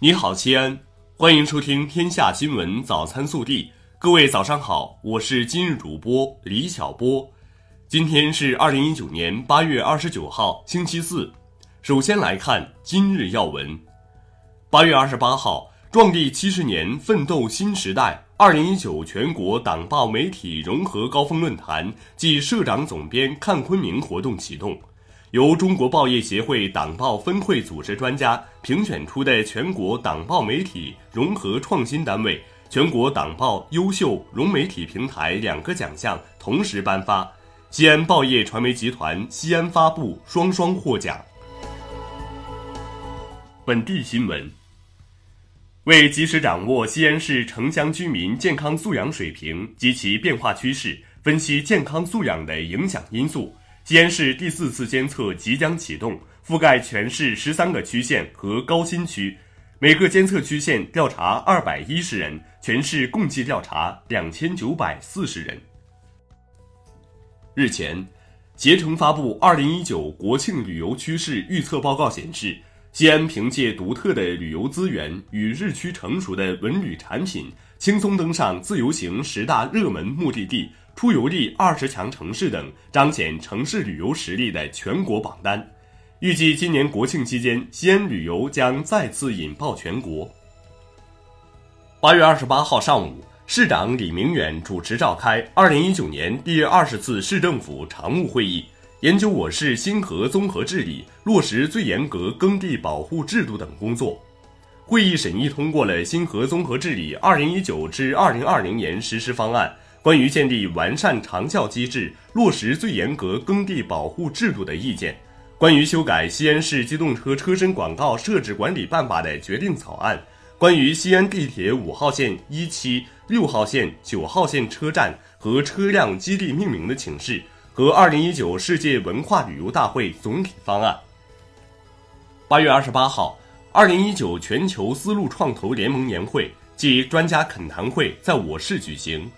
你好，西安，欢迎收听《天下新闻早餐速递》。各位早上好，我是今日主播李小波。今天是二零一九年八月二十九号，星期四。首先来看今日要闻。八月二十八号，壮丽七十年，奋斗新时代。二零一九全国党报媒体融合高峰论坛暨社长总编看昆明活动启动。由中国报业协会党报分会组织专家评选出的全国党报媒体融合创新单位、全国党报优秀融媒体平台两个奖项同时颁发，西安报业传媒集团西安发布双双获奖。本地新闻：为及时掌握西安市城乡居民健康素养水平及其变化趋势，分析健康素养的影响因素。西安市第四次监测即将启动，覆盖全市十三个区县和高新区，每个监测区县调查二百一十人，全市共计调查两千九百四十人。日前，携程发布二零一九国庆旅游趋势预测报告显示，西安凭借独特的旅游资源与日趋成熟的文旅产品，轻松登上自由行十大热门目的地。出游力二十强城市等彰显城市旅游实力的全国榜单，预计今年国庆期间，西安旅游将再次引爆全国。八月二十八号上午，市长李明远主持召开二零一九年第二十次市政府常务会议，研究我市新河综合治理，落实最严格耕地保护制度等工作。会议审议通过了新河综合治理二零一九至二零二零年实施方案。关于建立完善长效机制、落实最严格耕地保护制度的意见，关于修改《西安市机动车车身广告设置管理办法》的决定草案，关于西安地铁五号线、一期、六号线、九号线车站和车辆基地命名的请示和二零一九世界文化旅游大会总体方案。八月二十八号，二零一九全球丝路创投联盟年会暨专家恳谈会在我市举行。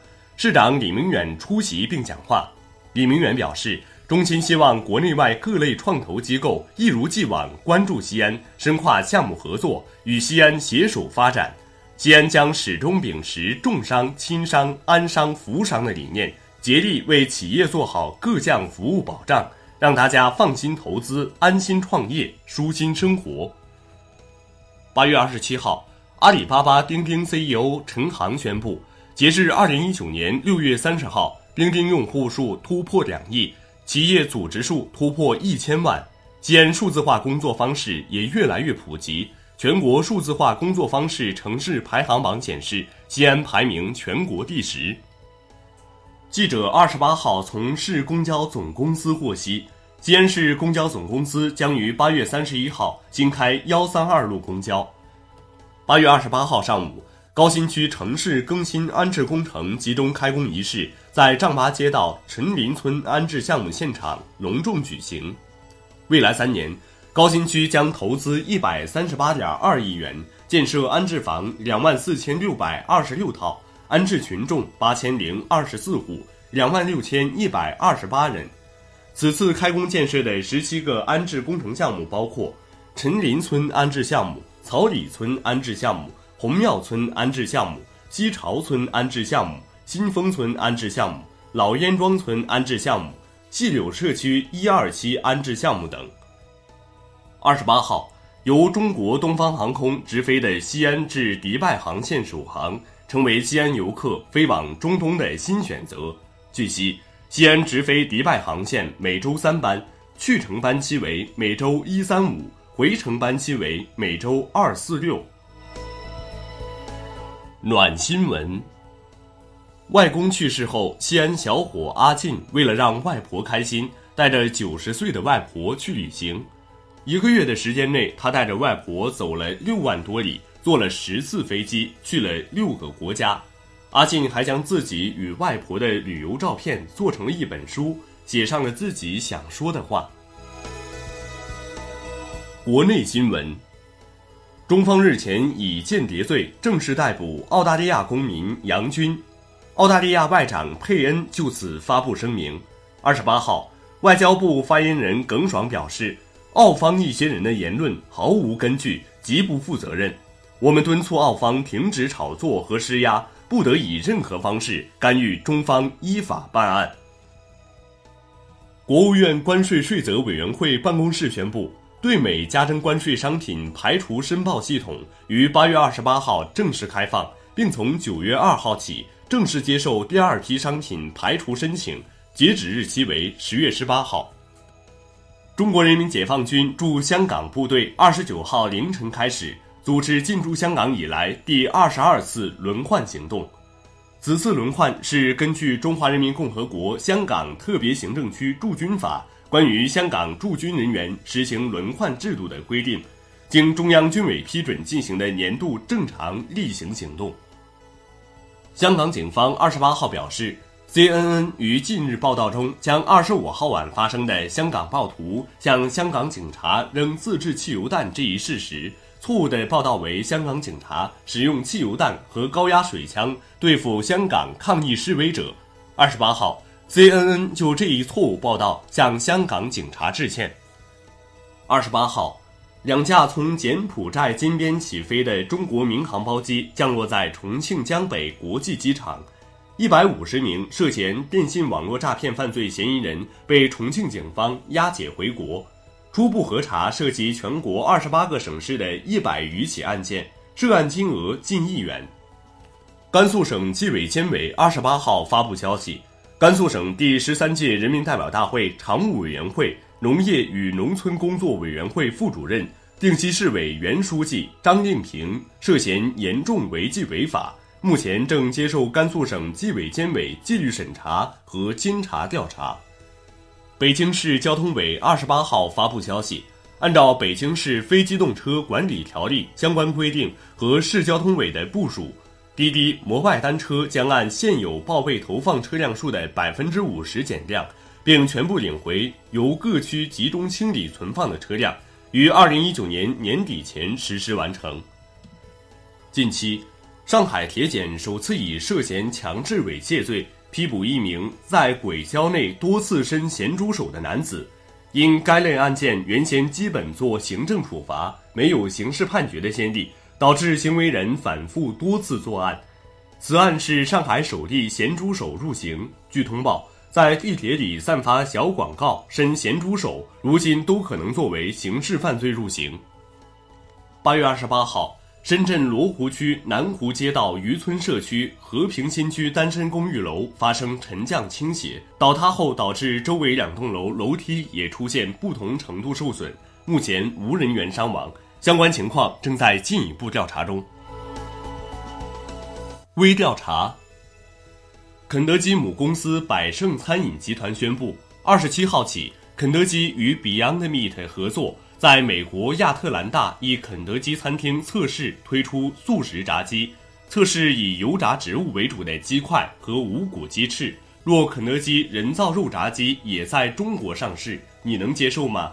市长李明远出席并讲话。李明远表示，衷心希望国内外各类创投机构一如既往关注西安，深化项目合作，与西安携手发展。西安将始终秉持重商、轻商、安商、扶商的理念，竭力为企业做好各项服务保障，让大家放心投资、安心创业、舒心生活。八月二十七号，阿里巴巴钉钉 CEO 陈航宣布。截至二零一九年六月三十号，钉钉用户数突破两亿，企业组织数突破一千万。西安数字化工作方式也越来越普及。全国数字化工作方式城市排行榜显示，西安排名全国第十。记者二十八号从市公交总公司获悉，西安市公交总公司将于八月三十一号新开幺三二路公交。八月二十八号上午。高新区城市更新安置工程集中开工仪式在丈八街道陈林村安置项目现场隆重举行。未来三年，高新区将投资一百三十八点二亿元，建设安置房两万四千六百二十六套，安置群众八千零二十四户，两万六千一百二十八人。此次开工建设的十七个安置工程项目包括陈林村安置项目、草里村安置项目。红庙村安置项目、西朝村安置项目、新丰村安置项目、老烟庄村安置项目、细柳社区一二期安置项目等。二十八号，由中国东方航空直飞的西安至迪拜航线首航，成为西安游客飞往中东的新选择。据悉，西安直飞迪拜航线每周三班，去程班期为每周一三五，回程班期为每周二四六。暖新闻。外公去世后，西安小伙阿进为了让外婆开心，带着九十岁的外婆去旅行。一个月的时间内，他带着外婆走了六万多里，坐了十次飞机，去了六个国家。阿进还将自己与外婆的旅游照片做成了一本书，写上了自己想说的话。国内新闻。中方日前以间谍罪正式逮捕澳大利亚公民杨军，澳大利亚外长佩恩就此发布声明。二十八号，外交部发言人耿爽表示，澳方一些人的言论毫无根据，极不负责任。我们敦促澳方停止炒作和施压，不得以任何方式干预中方依法办案。国务院关税税则委员会办公室宣布，对美加征关税商品排除申报系统于八月二十八号正式开放，并从九月二号起正式接受第二批商品排除申请，截止日期为十月十八号。中国人民解放军驻香港部队二十九号凌晨开始组织进驻香港以来第二十二次轮换行动。此次轮换是根据《中华人民共和国香港特别行政区驻军法》关于香港驻军人员实行轮换制度的规定，经中央军委批准进行的年度正常例行行动。香港警方二十八号表示。CNN 于近日报道中将二十五号晚发生的香港暴徒向香港警察扔自制汽油弹这一事实错误地报道为香港警察使用汽油弹和高压水枪对付香港抗议示威者。二十八号，CNN 就这一错误报道向香港警察致歉。二十八号，两架从柬埔寨金边起飞的中国民航包机降落在重庆江北国际机场。一百五十名涉嫌电信网络诈骗犯罪嫌疑人被重庆警方押解回国，初步核查涉及全国二十八个省市的一百余起案件，涉案金额近亿元。甘肃省纪委监委二十八号发布消息，甘肃省第十三届人民代表大会常务委员会农业与农村工作委员会副主任、定西市委原书记张应平涉嫌严重违纪违法。目前正接受甘肃省纪委监委纪律审查和监察调查。北京市交通委二十八号发布消息，按照《北京市非机动车管理条例》相关规定和市交通委的部署，滴滴摩拜单车将按现有报备投放车辆数的百分之五十减量，并全部领回由各区集中清理存放的车辆，于二零一九年年底前实施完成。近期。上海铁检首次以涉嫌强制猥亵罪批捕一名在轨交内多次伸咸猪手的男子，因该类案件原先基本做行政处罚，没有刑事判决的先例，导致行为人反复多次作案。此案是上海首例咸猪手入刑。据通报，在地铁里散发小广告伸咸猪手，如今都可能作为刑事犯罪入刑。八月二十八号。深圳罗湖区南湖街道渔村社区和平新区单身公寓楼发生沉降倾斜倒塌后，导致周围两栋楼楼梯也出现不同程度受损，目前无人员伤亡，相关情况正在进一步调查中。微调查：肯德基母公司百胜餐饮集团宣布，二十七号起，肯德基与 Beyond Meat 合作。在美国亚特兰大一肯德基餐厅测试推出素食炸鸡，测试以油炸植物为主的鸡块和无骨鸡翅。若肯德基人造肉炸鸡也在中国上市，你能接受吗？